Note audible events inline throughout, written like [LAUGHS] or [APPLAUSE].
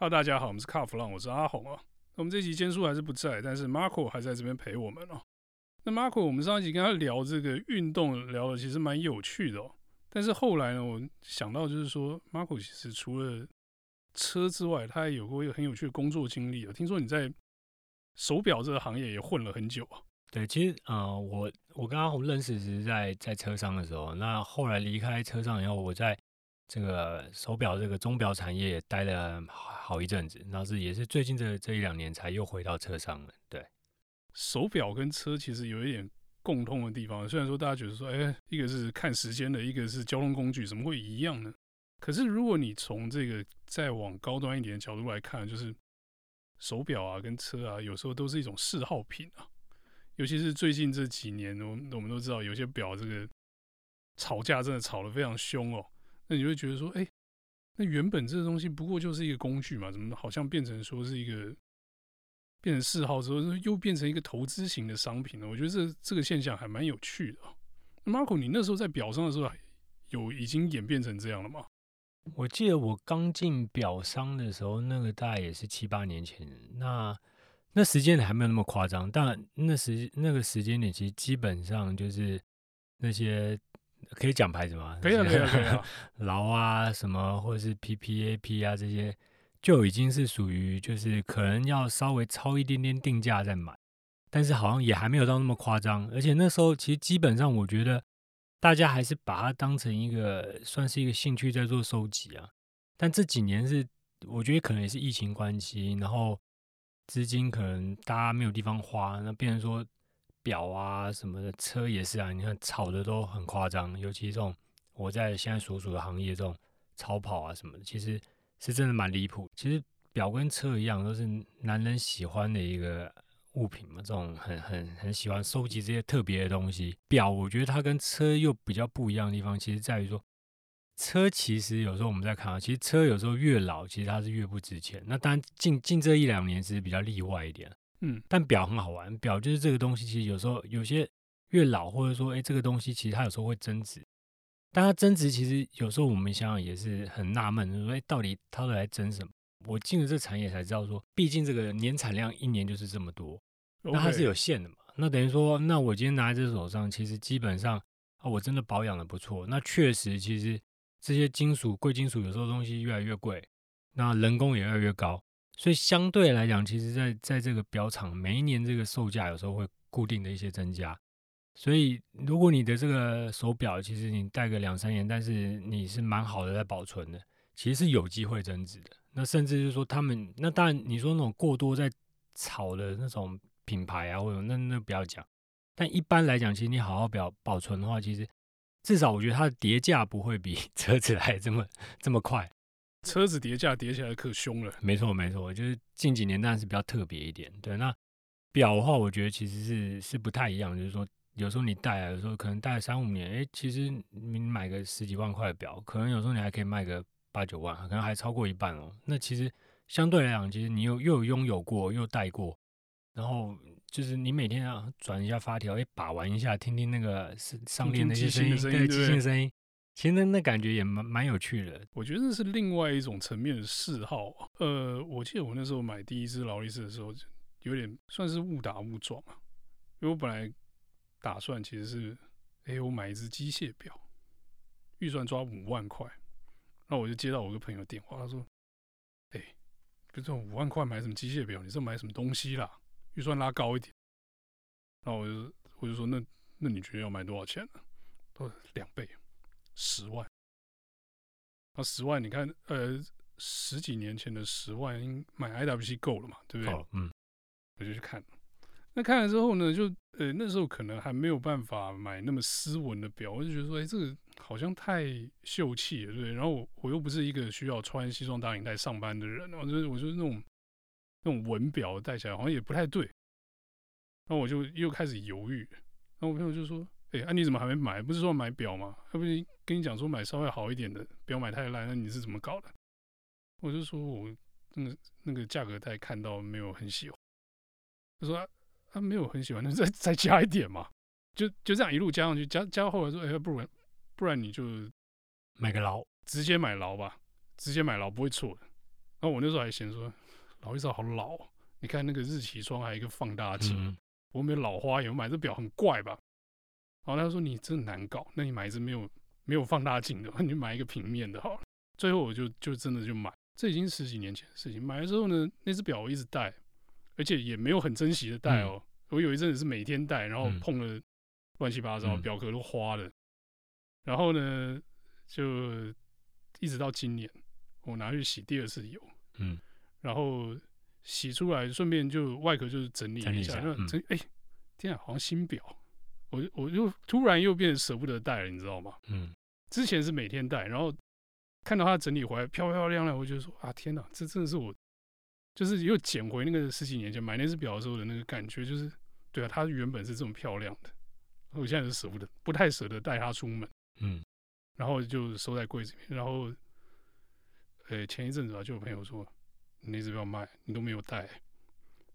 Hello，大家好，我们是卡弗朗，我是阿红啊。我们这集坚叔还是不在，但是 Marco 还在这边陪我们哦。那 Marco，我们上一集跟他聊这个运动，聊的其实蛮有趣的哦。但是后来呢，我想到就是说，Marco 其实除了车之外，他还有过一个很有趣的工作经历啊。听说你在手表这个行业也混了很久啊。对，其实呃，我我跟阿红认识是在在车商的时候，那后来离开车商以后，我在。这个手表这个钟表产业待了好一阵子，然后是也是最近这这一两年才又回到车上了。对，手表跟车其实有一点共通的地方，虽然说大家觉得说，哎，一个是看时间的，一个是交通工具，怎么会一样呢？可是如果你从这个再往高端一点的角度来看，就是手表啊跟车啊，有时候都是一种嗜好品啊。尤其是最近这几年，我我们都知道有些表这个吵架真的吵得非常凶哦。那你会觉得说，哎，那原本这个东西不过就是一个工具嘛，怎么好像变成说是一个变成嗜好之后，又变成一个投资型的商品呢？我觉得这这个现象还蛮有趣的。Marco，你那时候在表商的时候，有已经演变成这样了吗？我记得我刚进表商的时候，那个大概也是七八年前，那那时间还没有那么夸张，但那时那个时间点其实基本上就是那些。可以讲牌子吗？可以啊，可以啊，[LAUGHS] 可以啊。劳啊，什么或者是 PPAP 啊，这些就已经是属于就是可能要稍微超一点点定价再买，但是好像也还没有到那么夸张。而且那时候其实基本上我觉得大家还是把它当成一个算是一个兴趣在做收集啊。但这几年是我觉得可能也是疫情关系，然后资金可能大家没有地方花，那变成说。表啊什么的，车也是啊，你看炒的都很夸张，尤其这种我在现在所属的行业，这种超跑啊什么的，其实是真的蛮离谱。其实表跟车一样，都是男人喜欢的一个物品嘛，这种很很很喜欢收集这些特别的东西。表我觉得它跟车又比较不一样的地方，其实在于说，车其实有时候我们在看啊，其实车有时候越老，其实它是越不值钱。那当然近近这一两年其实比较例外一点。嗯，但表很好玩，表就是这个东西，其实有时候有些越老，或者说，哎，这个东西其实它有时候会增值。但它增值，其实有时候我们想想也是很纳闷，就是说，哎，到底它都来增什么？我进了这产业才知道，说，毕竟这个年产量一年就是这么多，那它是有限的嘛。那等于说，那我今天拿在这手上，其实基本上啊，我真的保养的不错。那确实，其实这些金属、贵金属有时候东西越来越贵，那人工也越来越高。所以相对来讲，其实在，在这个表厂，每一年这个售价有时候会固定的一些增加。所以，如果你的这个手表，其实你戴个两三年，但是你是蛮好的在保存的，其实是有机会增值的。那甚至就是说，他们那当然你说那种过多在炒的那种品牌啊，或者那那不要讲。但一般来讲，其实你好好表保存的话，其实至少我觉得它的跌价不会比 [LAUGHS] 车子来这么这么快。车子叠价叠起来可凶了，没错没错，就是近几年当然是比较特别一点。对，那表的话，我觉得其实是是不太一样，就是说有时候你戴啊，有时候可能戴三五年，哎，其实你买个十几万块的表，可能有时候你还可以卖个八九万，可能还超过一半哦。那其实相对来讲，其实你又又有拥有过，又戴过，然后就是你每天要转一下发条，哎，把玩一下，听听那个是上链那些声音，对，机械声音。其实那感觉也蛮蛮有趣的，我觉得这是另外一种层面的嗜好。呃，我记得我那时候买第一只劳力士的时候，有点算是误打误撞啊。因为我本来打算其实是，哎，我买一只机械表，预算抓五万块。那我就接到我一个朋友电话，他说：“哎，不是五万块买什么机械表？你这买什么东西啦？预算拉高一点。”然后我就我就说：“那那你觉得要买多少钱呢？”他说：“两倍。”十万，那十万，你看，呃，十几年前的十万，买 IWC 够了嘛，对不对？嗯，我就去看，那看了之后呢，就，呃，那时候可能还没有办法买那么斯文的表，我就觉得说，哎，这个好像太秀气了，对不对？然后我我又不是一个需要穿西装打领带上班的人，我觉得我觉得那种那种文表戴起来好像也不太对，然后我就又开始犹豫，然后我朋友就说。哎，那、啊、你怎么还没买？不是说买表吗？他不是跟你讲说买稍微好一点的，不要买太烂。那你是怎么搞的？我就说我那个那个价格带看到没有很喜欢。他说他、没有很喜欢，那再再加一点嘛。就就这样一路加上去，加加到后来说，哎，不然不然你就买个劳，直接买劳吧，直接买劳不会错的。然后我那时候还嫌说，劳力士好老，你看那个日期窗还有一个放大镜，嗯、我没有老花眼，我买这表很怪吧？然后他说你真难搞，那你买一只没有没有放大镜的，你买一个平面的好了。最后我就就真的就买，这已经十几年前的事情。买了之后呢，那只表我一直戴，而且也没有很珍惜的戴哦。嗯、我有一阵子是每天戴，然后碰了乱七八糟，嗯、表壳都花了。然后呢，就一直到今年，我拿去洗第二次油，嗯，然后洗出来，顺便就外壳就是整理一下，那整哎，天啊，好像新表，我我就突然又变得舍不得戴了，你知道吗？嗯，之前是每天戴，然后。看到它整理回来漂漂亮亮，我就说啊，天哪，这真的是我，就是又捡回那个十几年前买那只表的时候的那个感觉，就是对啊，它原本是这么漂亮的，我现在是舍不得，不太舍得带它出门，嗯，然后就收在柜子里面，然后，呃，前一阵子吧，就有朋友说你那只表卖，你都没有带，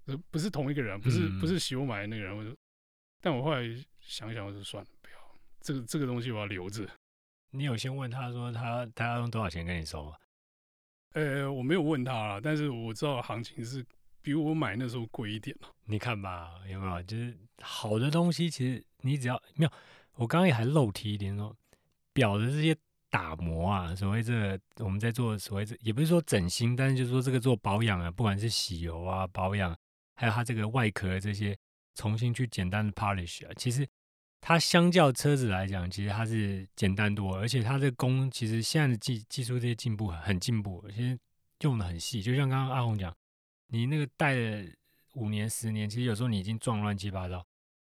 呃，不是同一个人，不是不是喜欢买的那个人，我就，但我后来想想，我就算了，不要，这个这个东西我要留着。你有先问他说他他要用多少钱跟你收吗？呃，我没有问他啦，但是我知道行情是比我买那时候贵一点嘛。你看吧，有没有？就是好的东西，其实你只要没有，我刚刚也还漏提一点说，表的这些打磨啊，所谓这个我们在做所谓这也不是说整新，但是就是说这个做保养啊，不管是洗油啊保养，还有它这个外壳这些重新去简单的 polish 啊，其实。它相较车子来讲，其实它是简单多，而且它这个工其实现在的技技术这些进步很进步，而且用的很细。就像刚刚阿红讲，你那个戴了五年、十年，其实有时候你已经撞乱七八糟，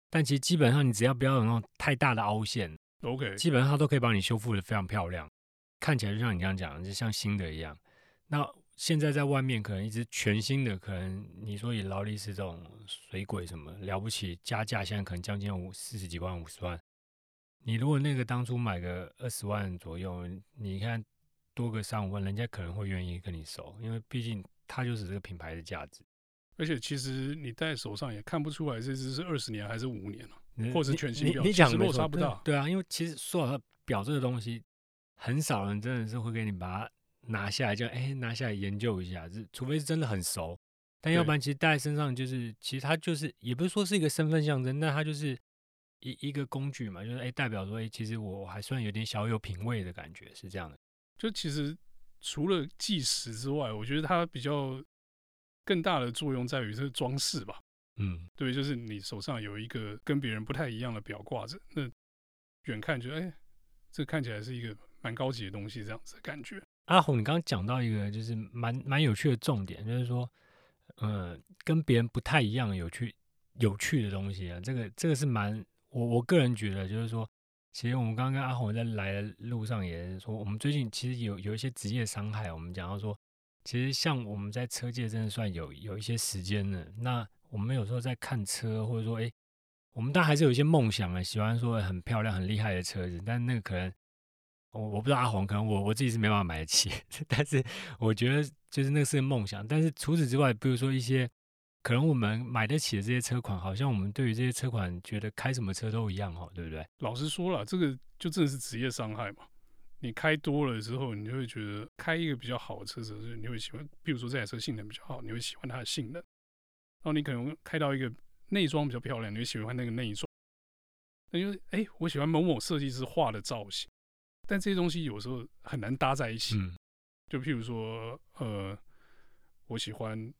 但其实基本上你只要不要有那种太大的凹陷，OK，基本上它都可以帮你修复的非常漂亮，看起来就像你刚刚讲的，就像新的一样。那现在在外面可能一只全新的，可能你说以劳力士这种水鬼什么了不起，加价现在可能将近五四十几万、五十万。你如果那个当初买个二十万左右，你看多个三五万，人家可能会愿意跟你收，因为毕竟它就是这个品牌的价值。而且其实你戴手上也看不出来这只是二十年还是五年了，你或者是全新表，你讲其实落差不大对。对啊，因为其实说好表这个东西，很少人真的是会给你把它。拿下来就哎，拿下来研究一下，这除非是真的很熟，但要不然其实戴在身上就是，其实它就是也不是说是一个身份象征，但它就是一一个工具嘛，就是哎代表说哎，其实我还算有点小有品味的感觉，是这样的。就其实除了计时之外，我觉得它比较更大的作用在于是装饰吧。嗯，对，就是你手上有一个跟别人不太一样的表挂着，那远看觉得哎，这看起来是一个蛮高级的东西，这样子的感觉。阿红，你刚刚讲到一个就是蛮蛮有趣的重点，就是说，嗯，跟别人不太一样有趣有趣的东西啊，这个这个是蛮我我个人觉得，就是说，其实我们刚刚跟阿红在来的路上也是说，我们最近其实有有一些职业伤害，我们讲到说，其实像我们在车界真的算有有一些时间了，那我们有时候在看车，或者说，哎，我们当然还是有一些梦想啊，喜欢说很漂亮很厉害的车子，但那个可能。我我不知道阿红，可能我我自己是没办法买得起，[LAUGHS] 但是我觉得就是那是个梦想。但是除此之外，比如说一些可能我们买得起的这些车款，好像我们对于这些车款觉得开什么车都一样哈，对不对？老实说了，这个就真的是职业伤害嘛。你开多了之后，你就会觉得开一个比较好的车子，你会喜欢。比如说这台车性能比较好，你会喜欢它的性能。然后你可能开到一个内装比较漂亮，你会喜欢那个内装。那就哎，我喜欢某某设计师画的造型。但这些东西有时候很难搭在一起，嗯、就譬如说，呃，我喜欢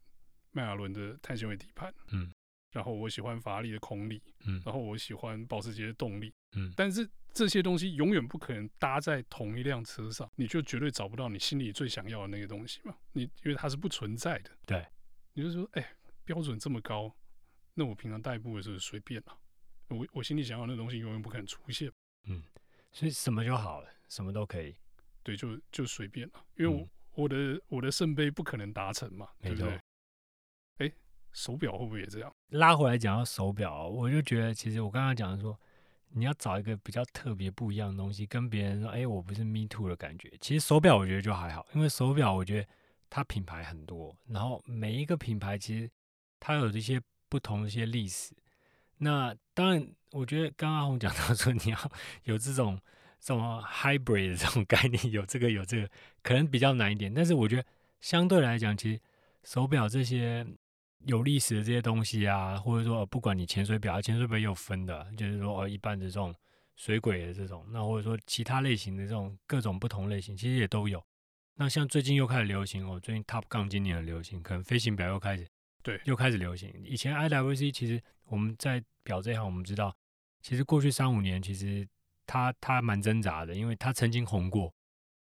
迈阿伦的碳纤维底盘，嗯，然后我喜欢法拉利的空力，嗯，然后我喜欢保时捷的动力，嗯，但是这些东西永远不可能搭在同一辆车上，你就绝对找不到你心里最想要的那个东西嘛，你因为它是不存在的，对，你就说，哎、欸，标准这么高，那我平常代步的时候随便了，我我心里想要的那东西永远不可能出现，嗯，所以什么就好了。什么都可以，对，就就随便了，因为我、嗯、我的我的圣杯不可能达成嘛，对不对？哎，手表会不会也这样？拉回来讲到手表，我就觉得其实我刚刚讲的说，你要找一个比较特别不一样的东西，跟别人说，哎，我不是 me too 的感觉。其实手表我觉得就还好，因为手表我觉得它品牌很多，然后每一个品牌其实它有一些不同的一些历史。那当然，我觉得刚刚阿红讲到说，你要 [LAUGHS] 有这种。什么 hybrid 的这种概念，有这个有这个，可能比较难一点。但是我觉得相对来讲，其实手表这些有历史的这些东西啊，或者说不管你潜水表，潜水表也有分的，就是说一般的这种水鬼的这种，那或者说其他类型的这种各种不同类型，其实也都有。那像最近又开始流行哦，最近 Top Gun 今年很流行，可能飞行表又开始对又开始流行。以前 IWC 其实我们在表这一行，我们知道，其实过去三五年其实它它蛮挣扎的，因为他曾经红过。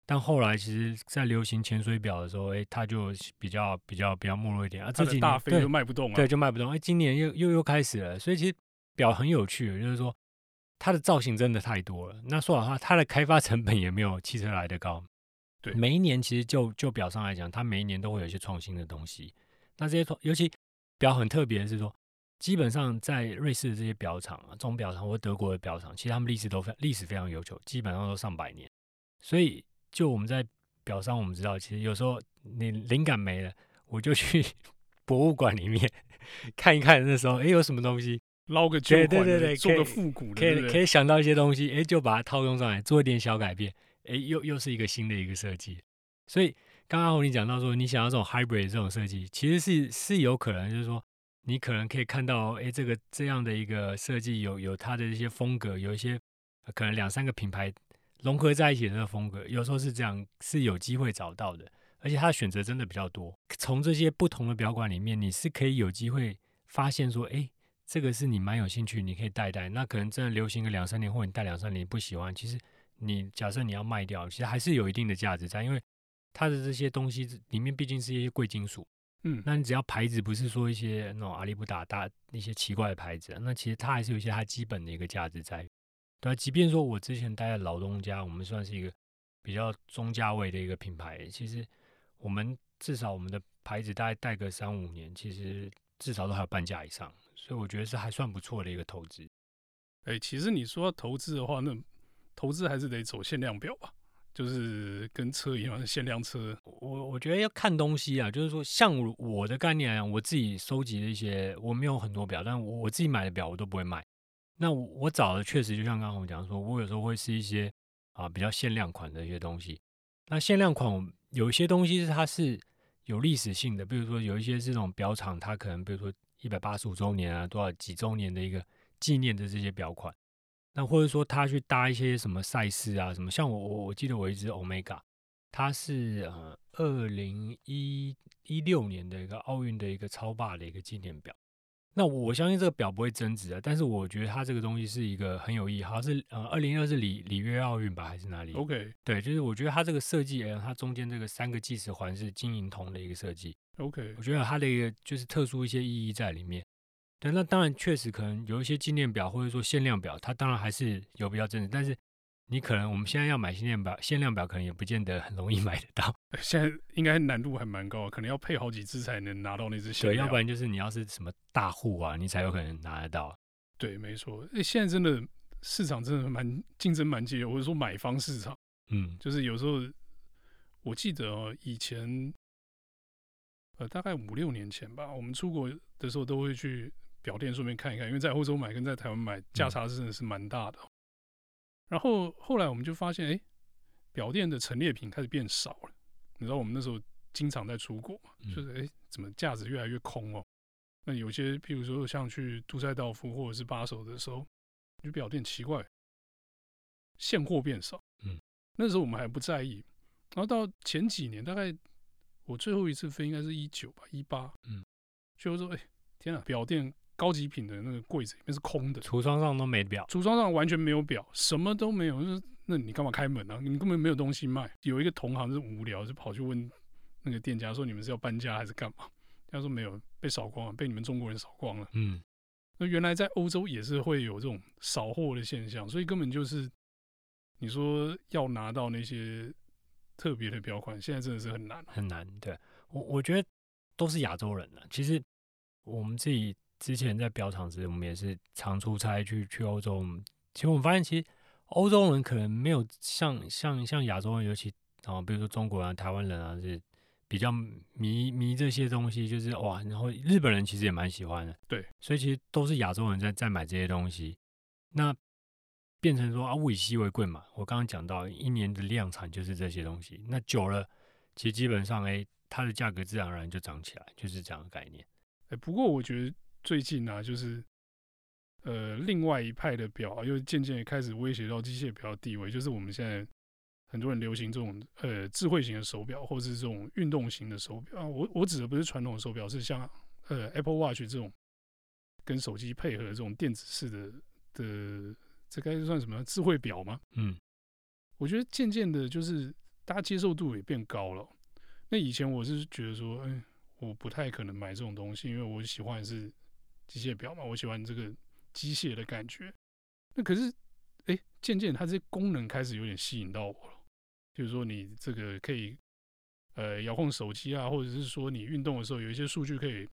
但后来，其实，在流行潜水表的时候，哎，他就比较比较比较没落一点啊。这几年大飞就卖不动了，对，就卖不动。哎，今年又又又开始了，所以其实表很有趣，就是说它的造型真的太多了。那说老实话，它的开发成本也没有汽车来的高。对，每一年其实就就表上来讲，它每一年都会有一些创新的东西。那这些尤其表很特别的是说，基本上在瑞士的这些表厂啊，钟表厂或德国的表厂，其实他们历史都非历史非常悠久，基本上都上百年，所以。就我们在表商，我们知道，其实有时候你灵感没了，我就去 [LAUGHS] 博物馆里面 [LAUGHS] 看一看。那时候，哎，有什么东西捞个旧款的，对对对，做个复古的，可以可以想到一些东西，哎，就把它套用上来，做一点小改变，哎，又又是一个新的一个设计。所以刚刚我跟你讲到说，你想要这种 hybrid 这种设计，其实是是有可能，就是说你可能可以看到，哎，这个这样的一个设计有有它的一些风格，有一些可能两三个品牌。融合在一起的那个风格，有时候是这样，是有机会找到的，而且它的选择真的比较多。从这些不同的表馆里面，你是可以有机会发现说，哎，这个是你蛮有兴趣，你可以带带。那可能真的流行个两三年，或你戴两三年不喜欢，其实你假设你要卖掉，其实还是有一定的价值在，因为它的这些东西里面毕竟是一些贵金属。嗯，那你只要牌子不是说一些那种阿里不达大那些奇怪的牌子，那其实它还是有一些它基本的一个价值在。对，即便说我之前待在老东家，我们算是一个比较中价位的一个品牌，其实我们至少我们的牌子大概待个三五年，其实至少都还有半价以上，所以我觉得是还算不错的一个投资。哎，其实你说投资的话，那投资还是得走限量表吧，就是跟车一样，限量车。我我觉得要看东西啊，就是说像我的概念来讲，我自己收集的一些，我没有很多表，但我我自己买的表我都不会卖。那我我找的确实就像刚刚我们讲说，我有时候会是一些啊比较限量款的一些东西。那限量款有一些东西是它是有历史性的，比如说有一些这种表厂，它可能比如说一百八十五周年啊，多少几周年的一个纪念的这些表款。那或者说他去搭一些什么赛事啊，什么像我我我记得我一只 Omega，它是呃二零一一六年的一个奥运的一个超霸的一个纪念表。那我相信这个表不会增值啊，但是我觉得它这个东西是一个很有意义，好像是呃二零二是里里约奥运吧，还是哪里？OK，对，就是我觉得它这个设计，哎，它中间这个三个计时环是金银铜的一个设计，OK，我觉得它的一个就是特殊一些意义在里面。对，那当然确实可能有一些纪念表或者说限量表，它当然还是有比较增值，但是。你可能我们现在要买限量表，限量表可能也不见得很容易 [LAUGHS] 买得到。现在应该难度还蛮高，可能要配好几只才能拿到那只限量。对，要不然就是你要是什么大户啊，你才有可能拿得到。对，没错。诶，现在真的市场真的蛮竞争蛮激烈，或者说买方市场，嗯，就是有时候我记得哦，以前呃大概五六年前吧，我们出国的时候都会去表店顺便看一看，因为在欧洲买跟在台湾买价差真的是蛮大的。嗯然后后来我们就发现，哎，表店的陈列品开始变少了。你知道我们那时候经常在出国嘛，就是哎，怎么架子越来越空哦？那有些，譬如说像去杜塞道夫或者是巴首的时候，就表店奇怪，现货变少。嗯，那时候我们还不在意。然后到前几年，大概我最后一次飞应该是一九吧，一八。嗯，就说，哎，天啊，表店。高级品的那个柜子里面是空的，橱窗上都没表，橱窗上完全没有表，什么都没有。就是那你干嘛开门啊？你根本没有东西卖。有一个同行是无聊，就跑去问那个店家说：“你们是要搬家还是干嘛？”他说：“没有，被扫光了，被你们中国人扫光了。”嗯，那原来在欧洲也是会有这种扫货的现象，所以根本就是你说要拿到那些特别的表款，现在真的是很难，很难。对我，我觉得都是亚洲人了。其实我们自己。之前在表厂时，我们也是常出差去去欧洲。其实我们发现，其实欧洲人可能没有像像像亚洲人，尤其啊，比如说中国人、台湾人啊，是比较迷迷这些东西，就是哇。然后日本人其实也蛮喜欢的，对。所以其实都是亚洲人在在买这些东西。那变成说啊，物以稀为贵嘛。我刚刚讲到，一年的量产就是这些东西。那久了。其实基本上，哎，它的价格自然而然就涨起来，就是这样的概念。哎，不过我觉得最近啊，就是呃，另外一派的表又渐渐开始威胁到机械表的地位，就是我们现在很多人流行这种呃智慧型的手表，或者是这种运动型的手表啊。我我指的不是传统的手表，是像呃 Apple Watch 这种跟手机配合的这种电子式的的，这该算什么智慧表吗？嗯，我觉得渐渐的，就是大家接受度也变高了。那以前我是觉得说，哎。我不太可能买这种东西，因为我喜欢的是机械表嘛，我喜欢这个机械的感觉。那可是，哎，渐渐它这些功能开始有点吸引到我了。就是说，你这个可以呃遥控手机啊，或者是说你运动的时候有一些数据可以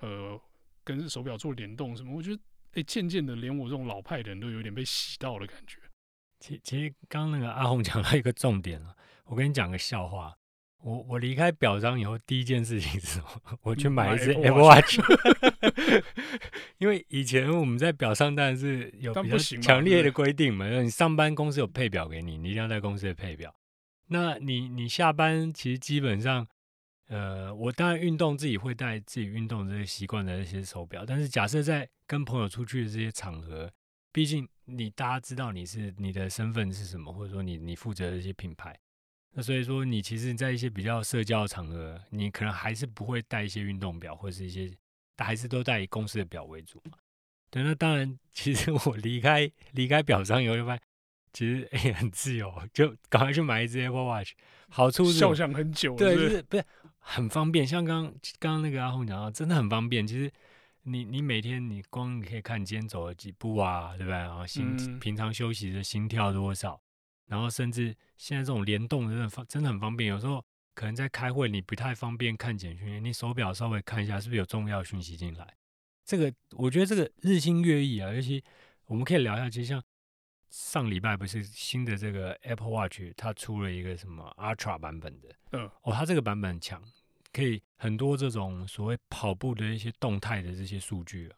呃跟手表做联动什么。我觉得，哎，渐渐的连我这种老派的人都有点被洗到的感觉。其其实刚刚那个阿红讲到一个重点了，我跟你讲个笑话。我我离开表彰以后，第一件事情是什么？[LAUGHS] 我去买一只 Apple Watch，[LAUGHS] 因为以前我们在表商当然是有比较强烈的规定嘛，你上班公司有配表给你，你一定要在公司的配表。那你你下班其实基本上，呃，我当然运动自己会带自己运动这些习惯的一些手表，但是假设在跟朋友出去的这些场合，毕竟你大家知道你是你的身份是什么，或者说你你负责的一些品牌。那所以说，你其实，在一些比较社交的场合，你可能还是不会带一些运动表，或者是一些，还是都带以公司的表为主嘛。对，那当然，其实我离开离开表商以后，就发现其实也很自由，就赶快去买一只 Apple Watch。好处是，肖想很久，对，就是不是很方便。像刚刚刚那个阿红讲到，真的很方便。其实你你每天你光你可以看你今天走了几步啊，对不对？然后心、嗯、平常休息的心跳多少。然后甚至现在这种联动真的方真的很方便，有时候可能在开会你不太方便看简讯，你手表稍微看一下是不是有重要讯息进来。这个我觉得这个日新月异啊，尤其我们可以聊一下，其实像上礼拜不是新的这个 Apple Watch 它出了一个什么 Ultra 版本的，嗯，哦，它这个版本很强，可以很多这种所谓跑步的一些动态的这些数据啊，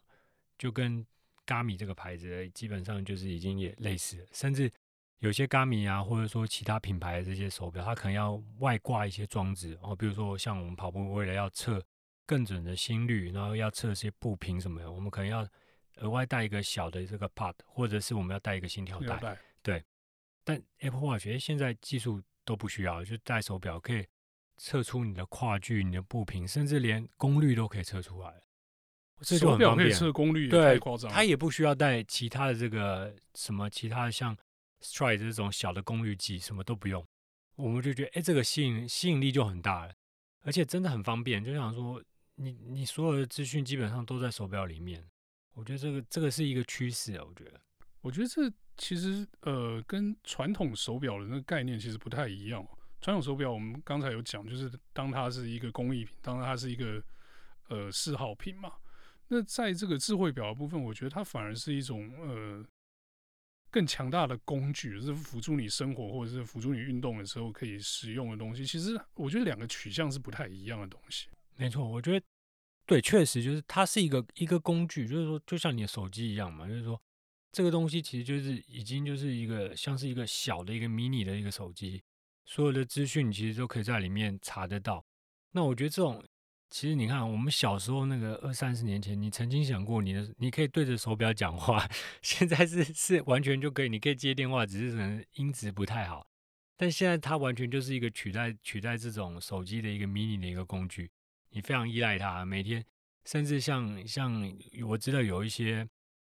就跟 Garmin 这个牌子基本上就是已经也类似了，甚至。有些 Garmin 啊，或者说其他品牌的这些手表，它可能要外挂一些装置，然后比如说像我们跑步，为了要测更准的心率，然后要测一些步频什么的，我们可能要额外带一个小的这个 Pod，或者是我们要带一个心跳带。对，但 Apple Watch 现在技术都不需要，就戴手表可以测出你的跨距、你的步频，甚至连功率都可以测出来。这就很方便。手表可以测功率，对，它也不需要带其他的这个什么其他的像。Stride 这种小的功率计什么都不用，我们就觉得哎，这个吸引吸引力就很大了，而且真的很方便。就想说，你你所有的资讯基本上都在手表里面，我觉得这个这个是一个趋势啊。我觉得，我觉得这其实呃跟传统手表的那个概念其实不太一样。传统手表我们刚才有讲，就是当它是一个工艺品，当它是一个呃嗜好品嘛。那在这个智慧表的部分，我觉得它反而是一种呃。更强大的工具，就是辅助你生活或者是辅助你运动的时候可以使用的东西。其实我觉得两个取向是不太一样的东西。没错，我觉得对，确实就是它是一个一个工具，就是说就像你的手机一样嘛，就是说这个东西其实就是已经就是一个像是一个小的一个迷你的一个手机，所有的资讯其实都可以在里面查得到。那我觉得这种。其实你看，我们小时候那个二三十年前，你曾经想过你的，你可以对着手表讲话，[LAUGHS] 现在是是完全就可以，你可以接电话，只是可能音质不太好。但现在它完全就是一个取代取代这种手机的一个迷你的一个工具，你非常依赖它，每天甚至像像我知道有一些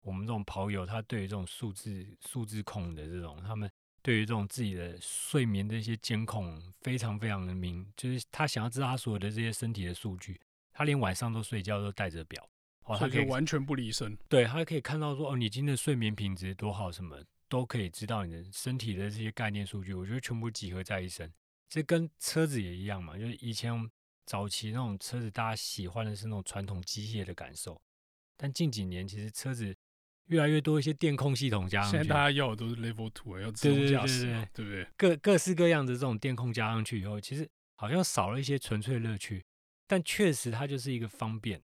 我们这种跑友，他对于这种数字数字控的这种他们。对于这种自己的睡眠的一些监控，非常非常的明，就是他想要知道他所有的这些身体的数据，他连晚上都睡觉都带着表，哦，他可以完全不离身，对，他可以看到说，哦，你今天的睡眠品质多好，什么都可以知道你的身体的这些概念数据，我觉得全部集合在一身。这跟车子也一样嘛，就是以前早期那种车子，大家喜欢的是那种传统机械的感受，但近几年其实车子。越来越多一些电控系统加上去，现在大家要的都是 Level Two，要自动驾驶，对不对？各各式各样的这种电控加上去以后，其实好像少了一些纯粹乐趣，但确实它就是一个方便。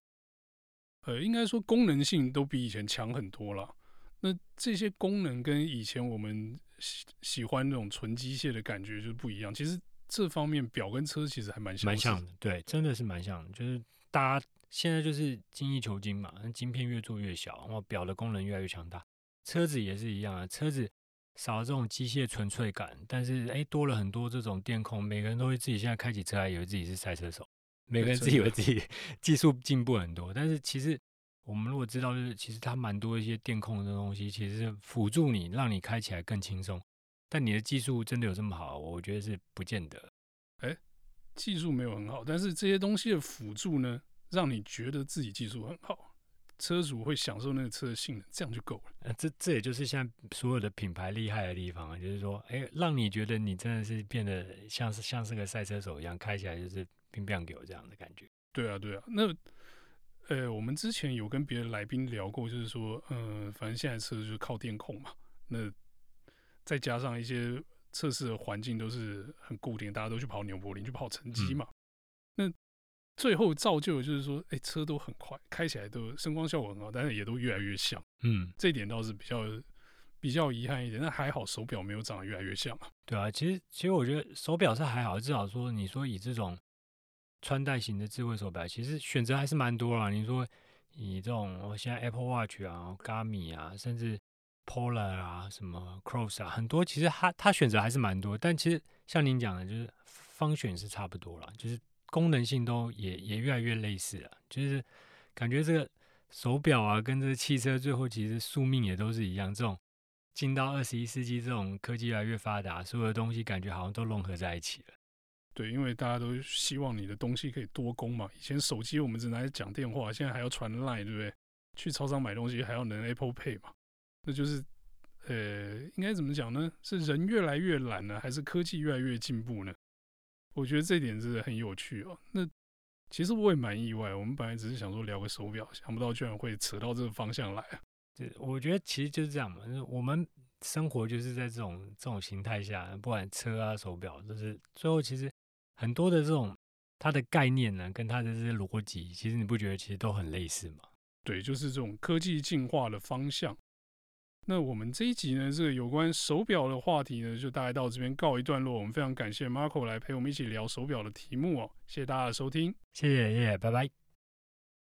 呃，应该说功能性都比以前强很多了。那这些功能跟以前我们喜喜欢那种纯机械的感觉就是不一样。其实这方面表跟车其实还蛮像，蛮像的，对，真的是蛮像的。就是大家现在就是精益求精嘛，晶片越做越小，然后表的功能越来越强大。车子也是一样啊，车子少了这种机械纯粹感，但是哎，多了很多这种电控，每个人都会自己现在开起车来，以为自己是赛车手，每个人自以为自己技术进步很多，但是其实。我们如果知道，就是其实它蛮多一些电控的东西，其实是辅助你，让你开起来更轻松。但你的技术真的有这么好？我觉得是不见得。哎，技术没有很好，但是这些东西的辅助呢，让你觉得自己技术很好，车主会享受那个车的性能，这样就够了。呃，这这也就是现在所有的品牌厉害的地方啊，就是说，哎，让你觉得你真的是变得像是像是个赛车手一样，开起来就是乒乒乓球这样的感觉。对啊，对啊，那。呃，我们之前有跟别的来宾聊过，就是说，呃，反正现在车就是靠电控嘛，那再加上一些测试的环境都是很固定，大家都去跑纽柏林，去跑成绩嘛，嗯、那最后造就的就是说，哎，车都很快，开起来都声光效果很好，但是也都越来越像，嗯，这一点倒是比较比较遗憾一点，那还好手表没有长得越来越像啊。对啊，其实其实我觉得手表是还好，至少说你说以这种。穿戴型的智慧手表其实选择还是蛮多啦。你说以这种，我现在 Apple Watch 啊、Garmin 啊，甚至 Polar 啊、什么 Cross 啊，很多其实它它选择还是蛮多。但其实像您讲的，就是方选是差不多了，就是功能性都也也越来越类似了。就是感觉这个手表啊，跟这个汽车最后其实宿命也都是一样。这种进到二十一世纪，这种科技越来越发达，所有的东西感觉好像都融合在一起了。对，因为大家都希望你的东西可以多功嘛。以前手机我们只能讲电话，现在还要传 Line，对不对？去超商买东西还要能 Apple Pay 嘛？那就是，呃，应该怎么讲呢？是人越来越懒呢，还是科技越来越进步呢？我觉得这点是很有趣哦。那其实我也蛮意外，我们本来只是想说聊个手表，想不到居然会扯到这个方向来啊。对，我觉得其实就是这样嘛。我们生活就是在这种这种形态下，不管车啊手表，就是最后其实。很多的这种它的概念呢，跟它的这些逻辑，其实你不觉得其实都很类似吗？对，就是这种科技进化的方向。那我们这一集呢，这个有关手表的话题呢，就大概到这边告一段落。我们非常感谢 Marco 来陪我们一起聊手表的题目哦，谢谢大家的收听，谢谢谢谢，拜拜。